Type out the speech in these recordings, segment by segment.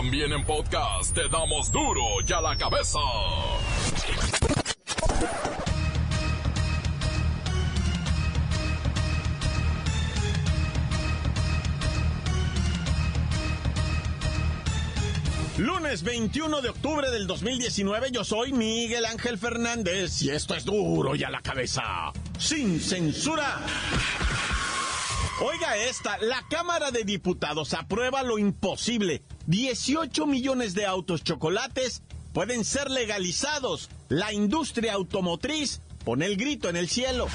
También en podcast te damos duro y a la cabeza. Lunes 21 de octubre del 2019, yo soy Miguel Ángel Fernández y esto es duro y a la cabeza, sin censura. Oiga esta, la Cámara de Diputados aprueba lo imposible. 18 millones de autos chocolates pueden ser legalizados. La industria automotriz pone el grito en el cielo.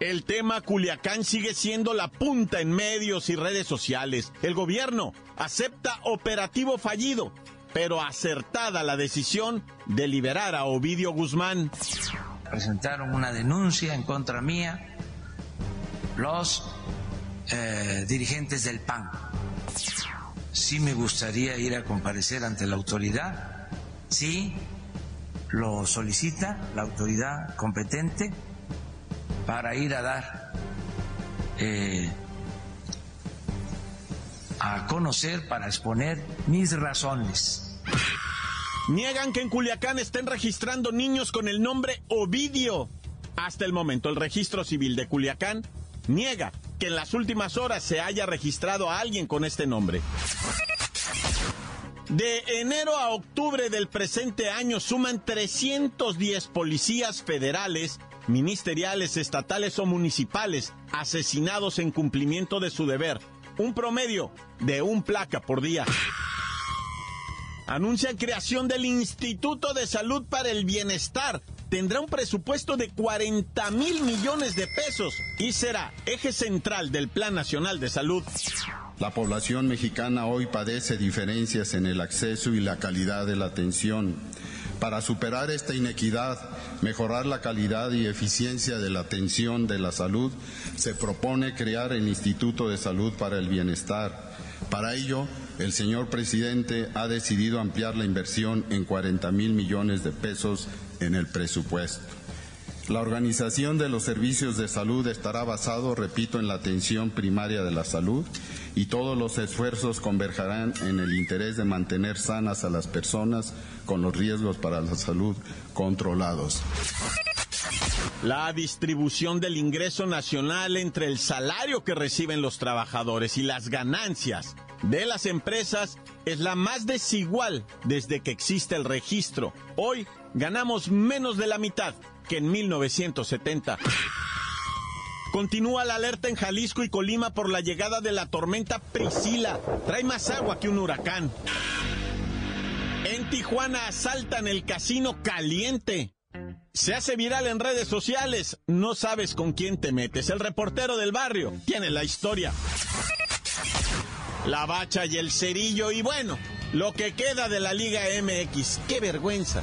El tema Culiacán sigue siendo la punta en medios y redes sociales. El gobierno acepta operativo fallido, pero acertada la decisión de liberar a Ovidio Guzmán. Presentaron una denuncia en contra mía los eh, dirigentes del PAN. Sí me gustaría ir a comparecer ante la autoridad, sí lo solicita la autoridad competente para ir a dar eh, a conocer, para exponer mis razones. Niegan que en Culiacán estén registrando niños con el nombre Ovidio. Hasta el momento, el registro civil de Culiacán niega que en las últimas horas se haya registrado a alguien con este nombre. De enero a octubre del presente año suman 310 policías federales ministeriales, estatales o municipales asesinados en cumplimiento de su deber. Un promedio de un placa por día. Anuncian creación del Instituto de Salud para el Bienestar. Tendrá un presupuesto de 40 mil millones de pesos y será eje central del Plan Nacional de Salud. La población mexicana hoy padece diferencias en el acceso y la calidad de la atención para superar esta inequidad, mejorar la calidad y eficiencia de la atención de la salud, se propone crear el Instituto de Salud para el Bienestar. Para ello, el señor presidente ha decidido ampliar la inversión en 40 mil millones de pesos en el presupuesto. La organización de los servicios de salud estará basado, repito, en la atención primaria de la salud y todos los esfuerzos convergerán en el interés de mantener sanas a las personas con los riesgos para la salud controlados. La distribución del ingreso nacional entre el salario que reciben los trabajadores y las ganancias de las empresas es la más desigual desde que existe el registro. Hoy ganamos menos de la mitad que en 1970. Continúa la alerta en Jalisco y Colima por la llegada de la tormenta Priscila. Trae más agua que un huracán. En Tijuana asaltan el casino caliente. Se hace viral en redes sociales. No sabes con quién te metes. El reportero del barrio tiene la historia. La bacha y el cerillo y bueno, lo que queda de la Liga MX. ¡Qué vergüenza!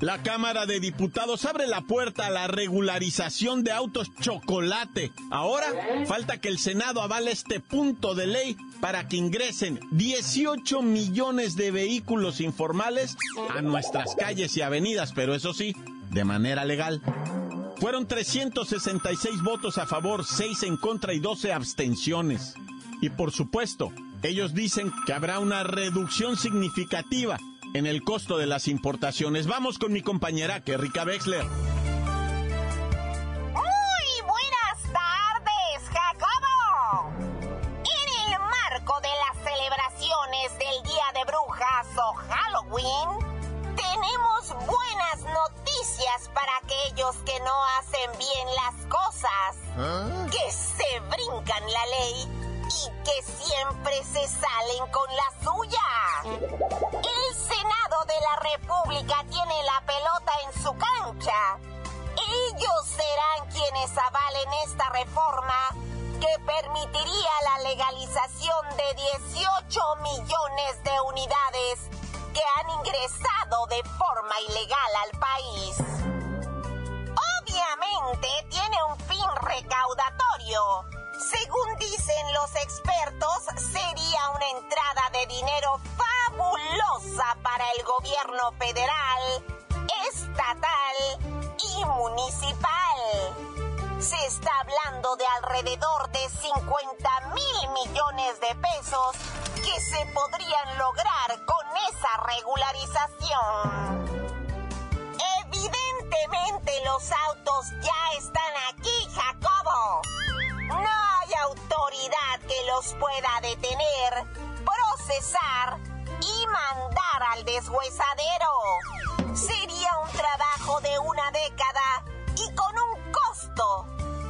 La Cámara de Diputados abre la puerta a la regularización de autos chocolate. Ahora falta que el Senado avale este punto de ley para que ingresen 18 millones de vehículos informales a nuestras calles y avenidas, pero eso sí, de manera legal. Fueron 366 votos a favor, 6 en contra y 12 abstenciones. Y por supuesto, ellos dicen que habrá una reducción significativa en el costo de las importaciones. Vamos con mi compañera Kerrika Wexler. Muy buenas tardes, Jacobo. En el marco de las celebraciones del Día de Brujas o Halloween, tenemos buenas noticias para aquellos que no hacen bien las cosas, que se brincan la ley y que siempre se salen con la suya. El la República tiene la pelota en su cancha. Ellos serán quienes avalen esta reforma que permitiría la legalización de 18 millones de unidades que han ingresado de forma ilegal al país. Obviamente tiene un fin recaudatorio. Según dicen los expertos, sería una entrada de dinero fabulosa para el gobierno federal, estatal y municipal se está hablando de alrededor de 50 mil millones de pesos que se podrían lograr con esa regularización. Evidentemente los autos ya están aquí. Que los pueda detener, procesar y mandar al deshuesadero. Sería un trabajo de una década y con un costo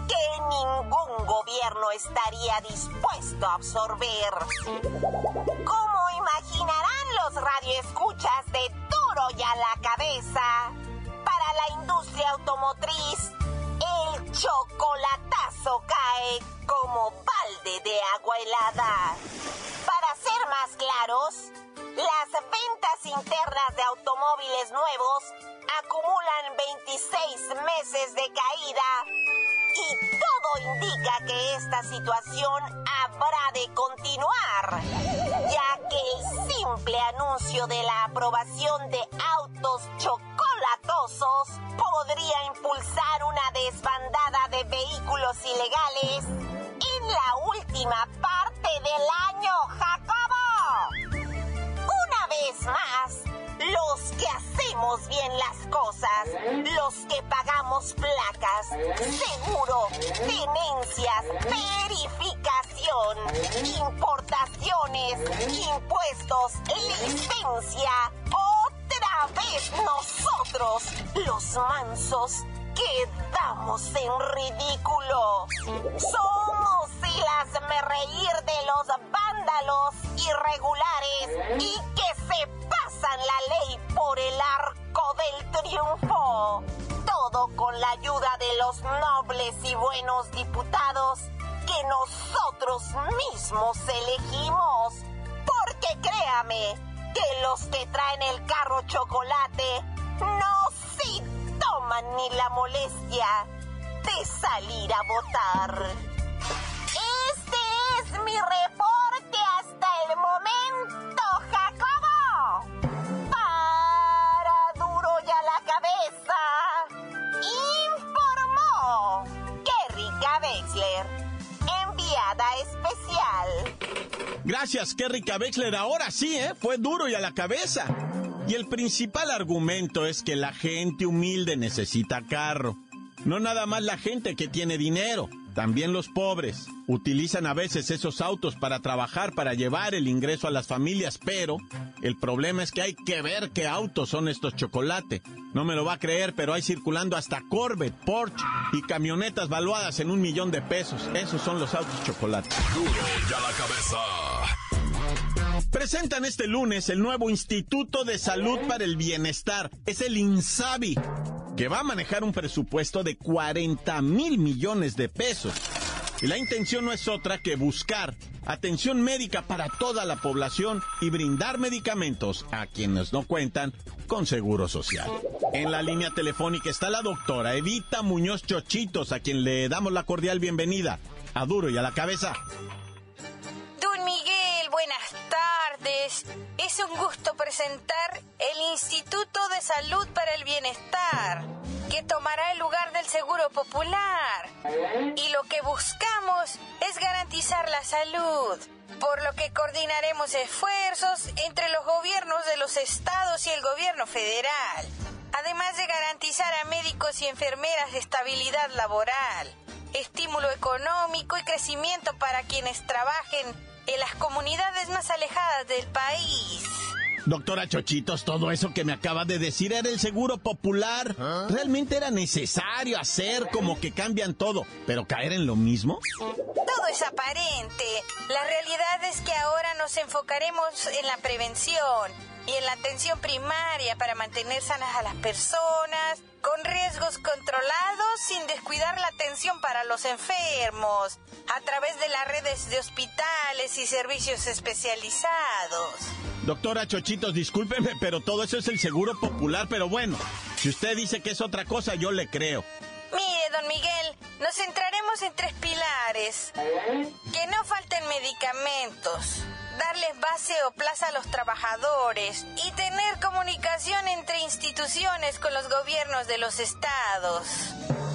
que ningún gobierno estaría dispuesto a absorber. Como imaginarán los radioescuchas de duro y a la cabeza, para la industria automotriz, chocolatazo cae como balde de agua helada. Para ser más claros, las ventas internas de automóviles nuevos acumulan 26 meses de caída y todo indica que esta situación habrá de continuar, ya que el simple anuncio de la aprobación de autos chocolatosos podría impulsar una desbandada de vehículos ilegales en la última parte del año, Jacobo. Una vez más, los que hacemos bien las cosas, los que pagamos placas, seguro, tenencias, verificación, importaciones, impuestos, licencia, otra vez los mansos, quedamos en ridículo. Somos el me reír de los vándalos irregulares y que se pasan la ley por el arco del triunfo. Todo con la ayuda de los nobles y buenos diputados que nosotros mismos elegimos. Porque créame que los que traen el carro chocolate no si toman ni la molestia de salir a votar. Este es mi reporte hasta el momento, Jacobo. Para duro y a la cabeza, informó Kerrika Wexler, enviada especial. Gracias, Kerry Wexler. Ahora sí, ¿eh? Fue duro y a la cabeza. Y el principal argumento es que la gente humilde necesita carro. No nada más la gente que tiene dinero, también los pobres. Utilizan a veces esos autos para trabajar, para llevar el ingreso a las familias, pero el problema es que hay que ver qué autos son estos chocolate. No me lo va a creer, pero hay circulando hasta Corvette, Porsche y camionetas valuadas en un millón de pesos. Esos son los autos chocolate. Duro ya la cabeza. Presentan este lunes el nuevo Instituto de Salud para el Bienestar. Es el INSABI, que va a manejar un presupuesto de 40 mil millones de pesos. Y la intención no es otra que buscar atención médica para toda la población y brindar medicamentos a quienes no cuentan con seguro social. En la línea telefónica está la doctora Evita Muñoz Chochitos, a quien le damos la cordial bienvenida. A duro y a la cabeza. Buenas tardes. Es un gusto presentar el Instituto de Salud para el Bienestar, que tomará el lugar del Seguro Popular. Y lo que buscamos es garantizar la salud, por lo que coordinaremos esfuerzos entre los gobiernos de los estados y el gobierno federal, además de garantizar a médicos y enfermeras estabilidad laboral, estímulo económico y crecimiento para quienes trabajen en las comunidades más alejadas del país. Doctora Chochitos, todo eso que me acaba de decir era el seguro popular. ¿Realmente era necesario hacer como que cambian todo, pero caer en lo mismo? Todo es aparente. La realidad es que ahora nos enfocaremos en la prevención, y en la atención primaria para mantener sanas a las personas, con riesgos controlados sin descuidar la atención para los enfermos, a través de las redes de hospitales y servicios especializados. Doctora Chochitos, discúlpeme, pero todo eso es el seguro popular, pero bueno, si usted dice que es otra cosa, yo le creo. Mire, don Miguel, nos centraremos en tres pilares. Que no falten medicamentos, darles base o plaza a los trabajadores y tener comunicación entre instituciones con los gobiernos de los estados.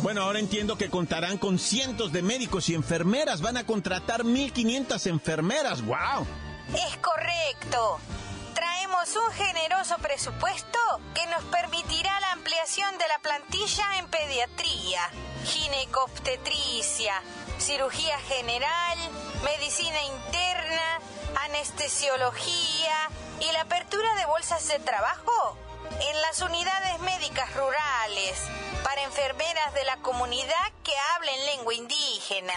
Bueno, ahora entiendo que contarán con cientos de médicos y enfermeras. Van a contratar 1.500 enfermeras. ¡Wow! Es correcto. Traemos un generoso presupuesto que nos permitirá la ampliación de la plantilla en pediatría, ginecobstetricia, cirugía general, medicina interna, anestesiología y la apertura de bolsas de trabajo en las unidades médicas rurales para enfermeras de la comunidad que hablen lengua indígena.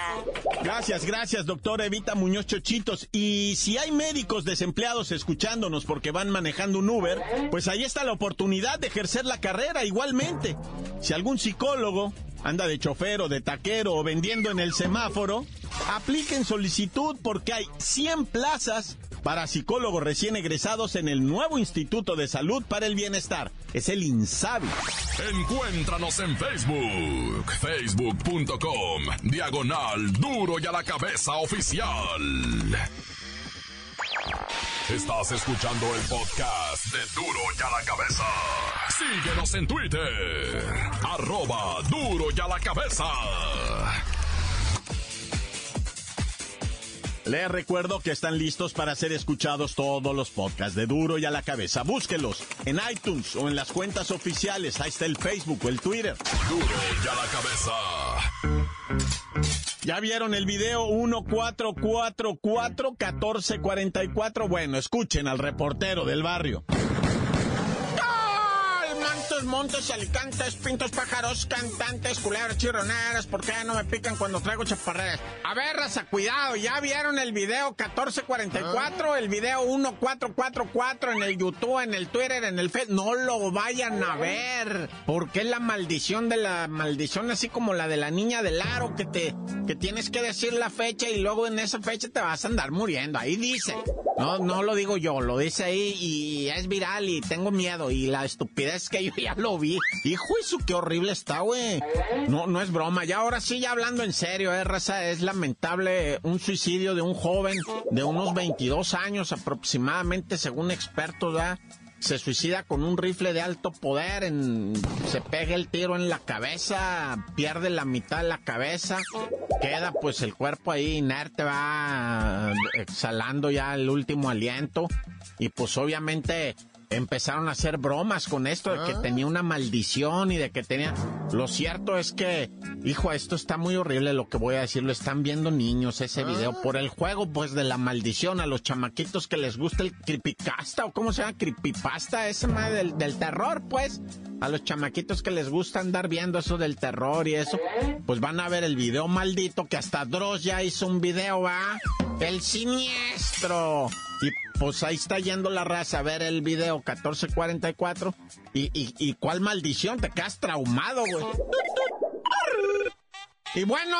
Gracias, gracias, doctora Evita Muñoz Chochitos. Y si hay médicos desempleados escuchándonos porque van manejando un Uber, pues ahí está la oportunidad de ejercer la carrera igualmente. Si algún psicólogo anda de chofer o de taquero o vendiendo en el semáforo, apliquen solicitud porque hay 100 plazas para psicólogos recién egresados en el nuevo Instituto de Salud para el Bienestar. Es el INSABI. Encuéntranos en Facebook, facebook.com, diagonal duro y a la cabeza oficial. Estás escuchando el podcast de Duro y a la cabeza. Síguenos en Twitter, arroba duro y a la cabeza. Les recuerdo que están listos para ser escuchados todos los podcasts de Duro y a la cabeza. Búsquelos en iTunes o en las cuentas oficiales. Ahí está el Facebook o el Twitter. Duro y a la cabeza. ¿Ya vieron el video 1444-1444? Bueno, escuchen al reportero del barrio. Montes, alicantes, pintos, pájaros, cantantes, culebras, chirroneras, ¿por qué no me pican cuando traigo chaparreras? A ver, raza, cuidado, ¿ya vieron el video 1444, el video 1444 en el YouTube, en el Twitter, en el Facebook? No lo vayan a ver, porque es la maldición de la maldición, así como la de la niña del aro, que te, que tienes que decir la fecha y luego en esa fecha te vas a andar muriendo, ahí dice. No, no lo digo yo, lo dice ahí y es viral y tengo miedo y la estupidez que yo ya lo vi. Hijo, eso qué horrible está, güey. No, no es broma. Ya ahora sí, ya hablando en serio, eh, raza, es lamentable un suicidio de un joven de unos 22 años aproximadamente, según expertos, ¿verdad? se suicida con un rifle de alto poder, se pega el tiro en la cabeza, pierde la mitad de la cabeza, queda pues el cuerpo ahí inerte, va exhalando ya el último aliento y pues obviamente empezaron a hacer bromas con esto de que tenía una maldición y de que tenía... Lo cierto es que, hijo, esto está muy horrible lo que voy a decir. Lo están viendo niños ese video por el juego, pues, de la maldición a los chamaquitos que les gusta el creepypasta o cómo se llama, creepypasta, ese madre del, del terror, pues. A los chamaquitos que les gusta andar viendo eso del terror y eso, pues van a ver el video maldito que hasta Dross ya hizo un video, ¿va? El siniestro. Y pues ahí está yendo la raza a ver el video 1444. Y, y, y cuál maldición, te quedas traumado, güey. Y bueno,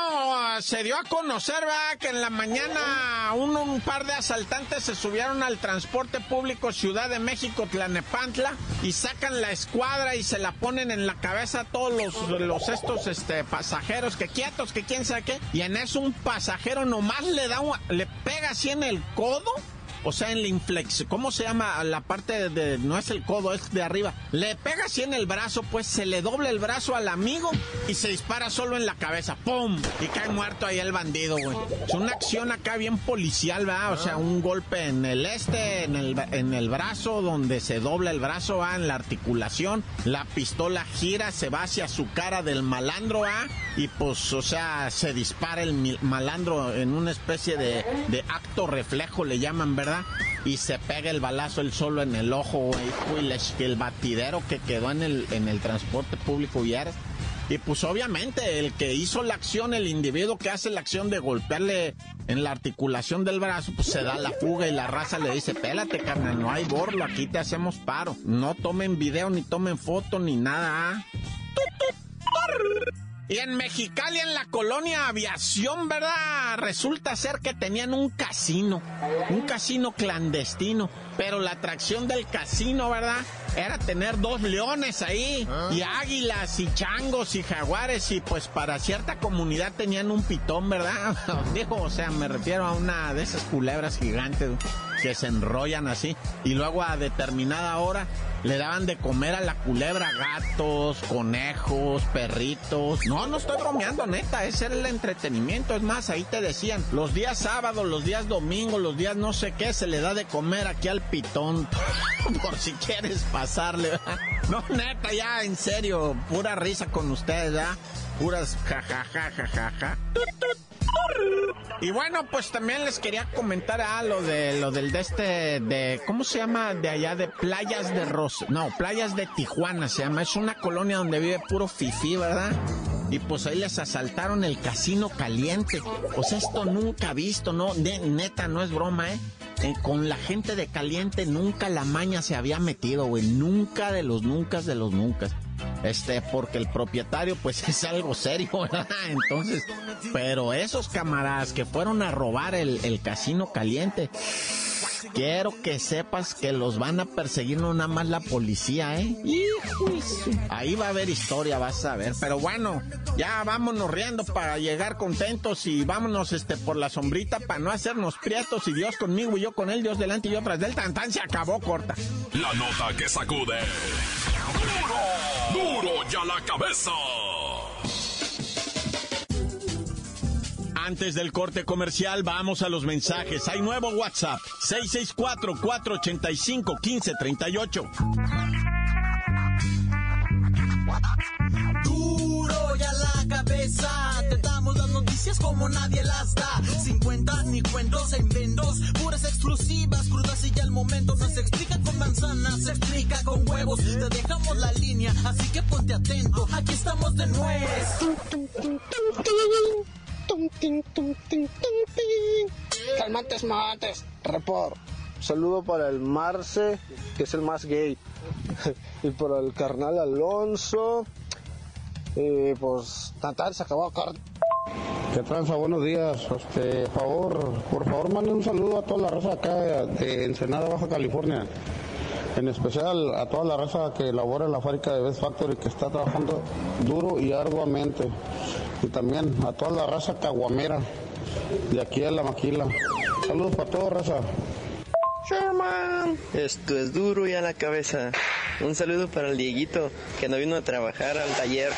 se dio a conocer, ¿verdad? Que en la mañana un, un, par de asaltantes se subieron al transporte público Ciudad de México, Tlanepantla, y sacan la escuadra y se la ponen en la cabeza a todos los, estos este, pasajeros, que quietos, que quién sabe qué. Y en eso un pasajero nomás le da, un, le pega así en el codo o sea, en la inflexión, ¿cómo se llama la parte de, no es el codo, es de arriba? Le pega así en el brazo, pues se le dobla el brazo al amigo y se dispara solo en la cabeza, ¡pum! Y cae muerto ahí el bandido, güey. Es una acción acá bien policial, ¿verdad? O sea, un golpe en el este, en el, en el brazo, donde se dobla el brazo, va en la articulación, la pistola gira, se va hacia su cara del malandro, ¿ah? Y pues, o sea, se dispara el malandro en una especie de, de acto reflejo, le llaman, ¿verdad? Y se pega el balazo el solo en el ojo. Y el batidero que quedó en el, en el transporte público y Y pues obviamente el que hizo la acción, el individuo que hace la acción de golpearle en la articulación del brazo, pues se da la fuga y la raza le dice, pélate carnal, no hay borlo, aquí te hacemos paro. No tomen video, ni tomen foto, ni nada. Y en Mexicali, en la colonia Aviación, ¿verdad? Resulta ser que tenían un casino, un casino clandestino, pero la atracción del casino, ¿verdad? Era tener dos leones ahí, y águilas, y changos, y jaguares, y pues para cierta comunidad tenían un pitón, ¿verdad? Dijo, o sea, me refiero a una de esas culebras gigantes que se enrollan así, y luego a determinada hora le daban de comer a la culebra gatos, conejos, perritos. No, no estoy bromeando, neta, ese era el entretenimiento. Es más, ahí te decían, los días sábados, los días domingos, los días no sé qué, se le da de comer aquí al pitón. Por si quieres pasarle. No, neta, ya, en serio, pura risa con ustedes, ¿ya? Puras jajajajajaja. Y bueno, pues también les quería comentar a lo de lo del de este de ¿cómo se llama? de allá de Playas de Rosa, no, Playas de Tijuana se llama, es una colonia donde vive puro fifí, ¿verdad? Y pues ahí les asaltaron el casino caliente. Sea, esto nunca visto, no, de, neta, no es broma, ¿eh? ¿Eh? Con la gente de caliente nunca la maña se había metido, güey. Nunca de los nunca de los nunca. Este, porque el propietario, pues es algo serio, ¿verdad? Entonces, pero esos camaradas que fueron a robar el, el casino caliente, quiero que sepas que los van a perseguir no nada más la policía, ¿eh? Ahí va a haber historia, vas a ver. Pero bueno, ya vámonos riendo para llegar contentos y vámonos este por la sombrita para no hacernos prietos y Dios conmigo y yo con él, Dios delante y yo tras del tan se acabó corta. La nota que sacude. ¡Duro! ¡Duro ya la cabeza! Antes del corte comercial, vamos a los mensajes. Hay nuevo WhatsApp, 664-485-1538. Duro ya la cabeza, te damos las noticias como nadie las da. 50 ni cuentos en vendos, puras exclusivas, crudas y ya el momento. No se explica con manzanas, se explica con huevos. Te dejamos la línea, así que ponte atento. Aquí estamos de nuevo. Calmantes mates, report. Saludo para el Marce, que es el más gay. y para el carnal Alonso. Y pues, Natal se acabó corto. ¿Qué tranza? Buenos días. Este, favor, por favor, manden un saludo a toda la raza acá de Ensenada, Baja California. En especial a toda la raza que labora en la fábrica de Best Factory, que está trabajando duro y arduamente. Y también a toda la raza caguamera de aquí a la maquila. Saludos para toda raza. Sherman, esto es duro y a la cabeza. Un saludo para el Dieguito, que no vino a trabajar al taller.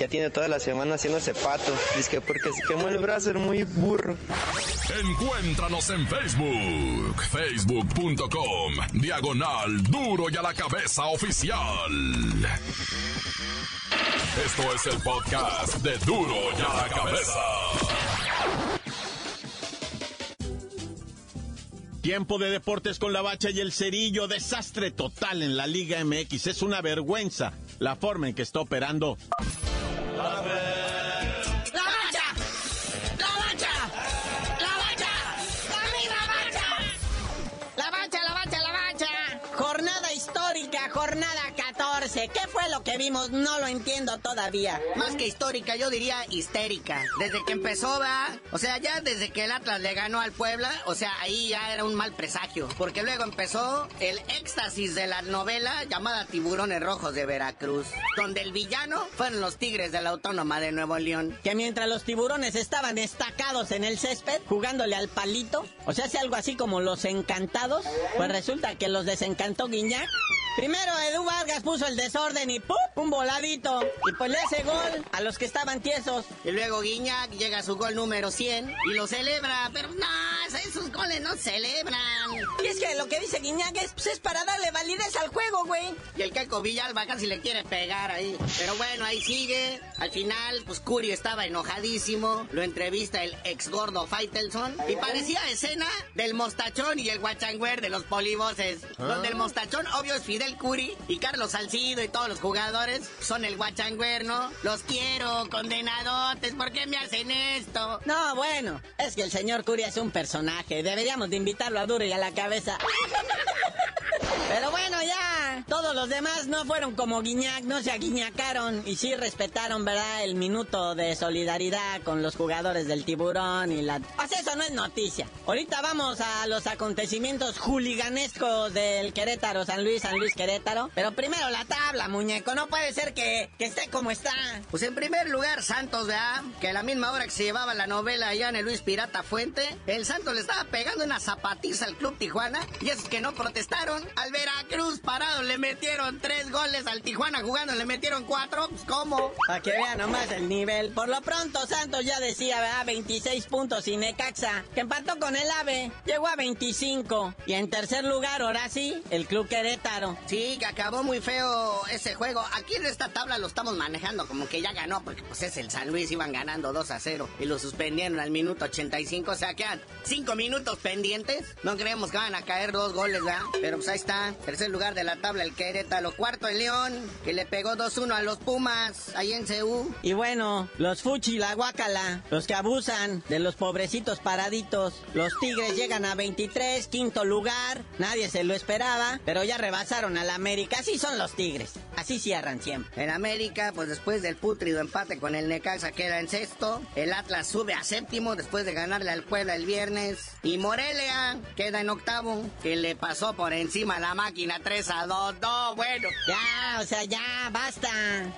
Ya tiene toda la semana haciéndose pato. Dice que porque se quemó el brazo, era muy burro. Encuéntranos en Facebook, facebook.com, diagonal duro y a la cabeza oficial. Esto es el podcast de duro y a la cabeza. Tiempo de deportes con la bacha y el cerillo. Desastre total en la Liga MX. Es una vergüenza la forma en que está operando. ¡La bacha! ¡La bacha! ¡La bacha! ¡La bacha! La bacha, la bacha, la bacha. Jornada histórica, jornada 14. ¿Qué lo que vimos? No lo entiendo todavía. Más que histórica, yo diría histérica. Desde que empezó, va. O sea, ya desde que el Atlas le ganó al Puebla, o sea, ahí ya era un mal presagio. Porque luego empezó el éxtasis de la novela llamada Tiburones Rojos de Veracruz, donde el villano fueron los Tigres de la Autónoma de Nuevo León. Que mientras los tiburones estaban estacados en el césped, jugándole al palito, o sea, hace algo así como los encantados, pues resulta que los desencantó Guiñac. Primero Edu Vargas puso el desorden y ¡pum! un voladito. Y pues le hace gol a los que estaban tiesos. Y luego Guiñac llega a su gol número 100 y lo celebra, pero no, esos goles no celebran. Y es que lo que dice Guiñac es, pues, es para darle validez al juego, güey. Y el Caco Villalba casi le quiere pegar ahí. Pero bueno, ahí sigue. Al final, pues Curio estaba enojadísimo. Lo entrevista el ex gordo Faitelson. Y parecía escena del mostachón y el guachangüer de los polivoces. Donde el mostachón, obvio, es Fidel Fidel Curi y Carlos Salcido y todos los jugadores son el guachangüerno. Los quiero, condenadotes, ¿por qué me hacen esto? No, bueno, es que el señor Curi es un personaje. Deberíamos de invitarlo a duro y a la cabeza. Pero bueno, ya. Todos los demás no fueron como Guiñac, no se aguiñacaron y sí respetaron, ¿verdad? El minuto de solidaridad con los jugadores del tiburón y la... Pues eso no es noticia. Ahorita vamos a los acontecimientos juliganescos del Querétaro, San Luis, San Luis Querétaro. Pero primero la tabla, muñeco. No puede ser que, que esté como está. Pues en primer lugar, Santos, ¿verdad? Que a la misma hora que se llevaba la novela allá en el Luis Pirata Fuente, el Santos le estaba pegando una zapatiza al Club Tijuana y esos que no protestaron al ver Veracruz parado le metieron tres goles al Tijuana jugando, le metieron cuatro. Pues, ¿Cómo? Para que vean nomás el nivel. Por lo pronto, Santos ya decía, ¿verdad? 26 puntos y Necaxa, que empató con el AVE, llegó a 25. Y en tercer lugar, ahora sí, el Club Querétaro. Sí, que acabó muy feo ese juego. Aquí en esta tabla lo estamos manejando como que ya ganó, porque pues es el San Luis, iban ganando 2 a 0 y lo suspendieron al minuto 85. O sea, quedan 5 minutos pendientes. No creemos que van a caer dos goles, ¿verdad? Pero pues ahí está. Tercer lugar de la tabla el Querétaro. Cuarto el León, que le pegó 2-1 a los Pumas, ahí en CU. Y bueno, los Fuchi, la Guacala, los que abusan de los pobrecitos paraditos. Los Tigres llegan a 23, quinto lugar. Nadie se lo esperaba, pero ya rebasaron al América. Así son los Tigres. Así cierran siempre. En América, pues después del putrido empate con el Necaxa queda en sexto. El Atlas sube a séptimo después de ganarle al Puebla el viernes. Y Morelia queda en octavo, que le pasó por encima a la máquina 3 a 2. No, bueno. Ya, o sea, ya, basta.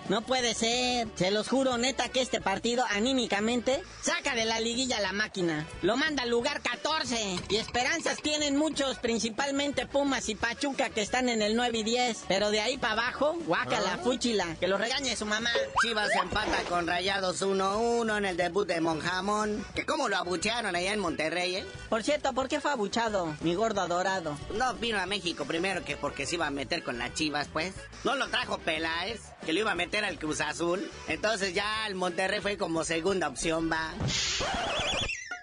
No puede ser. Se los juro, neta, que este partido anímicamente saca de la liguilla la máquina. Lo manda al lugar 14. Y esperanzas tienen muchos, principalmente Pumas y Pachuca, que están en el 9 y 10. Pero de ahí para abajo, guácala, fúchila, que lo regañe su mamá. Chivas empata con Rayados 1-1 en el debut de Monjamón. Que cómo lo abuchearon allá en Monterrey, ¿eh? Por cierto, ¿por qué fue abuchado, mi gordo adorado? No vino a Primero que porque se iba a meter con las chivas, pues. No lo trajo Peláez, que lo iba a meter al Cruz Azul. Entonces ya el Monterrey fue como segunda opción, va.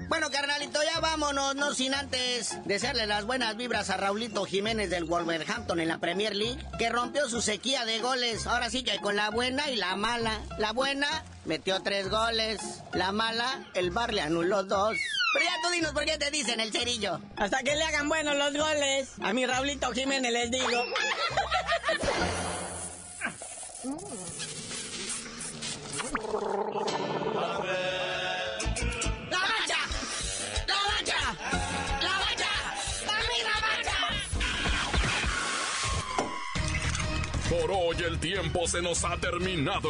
Bueno, carnalito, ya vámonos, no sin antes desearle las buenas vibras a Raulito Jiménez del Wolverhampton en la Premier League, que rompió su sequía de goles. Ahora sí que con la buena y la mala. La buena metió tres goles, la mala, el bar le anuló dos. Pero ya tú dinos por qué te dicen el cerillo. Hasta que le hagan buenos los goles. A mi Raulito Jiménez les digo. Por hoy el tiempo se nos ha terminado.